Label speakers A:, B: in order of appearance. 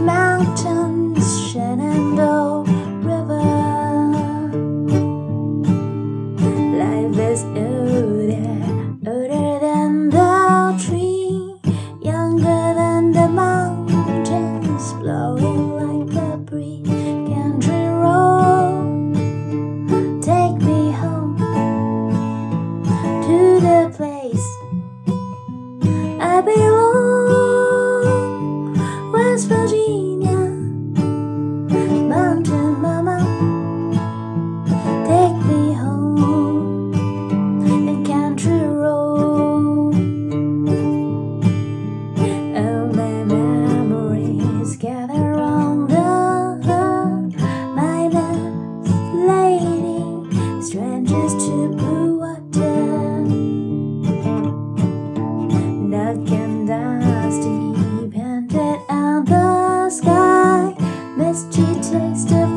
A: Mountains, Shenandoah River. Life is. She taste of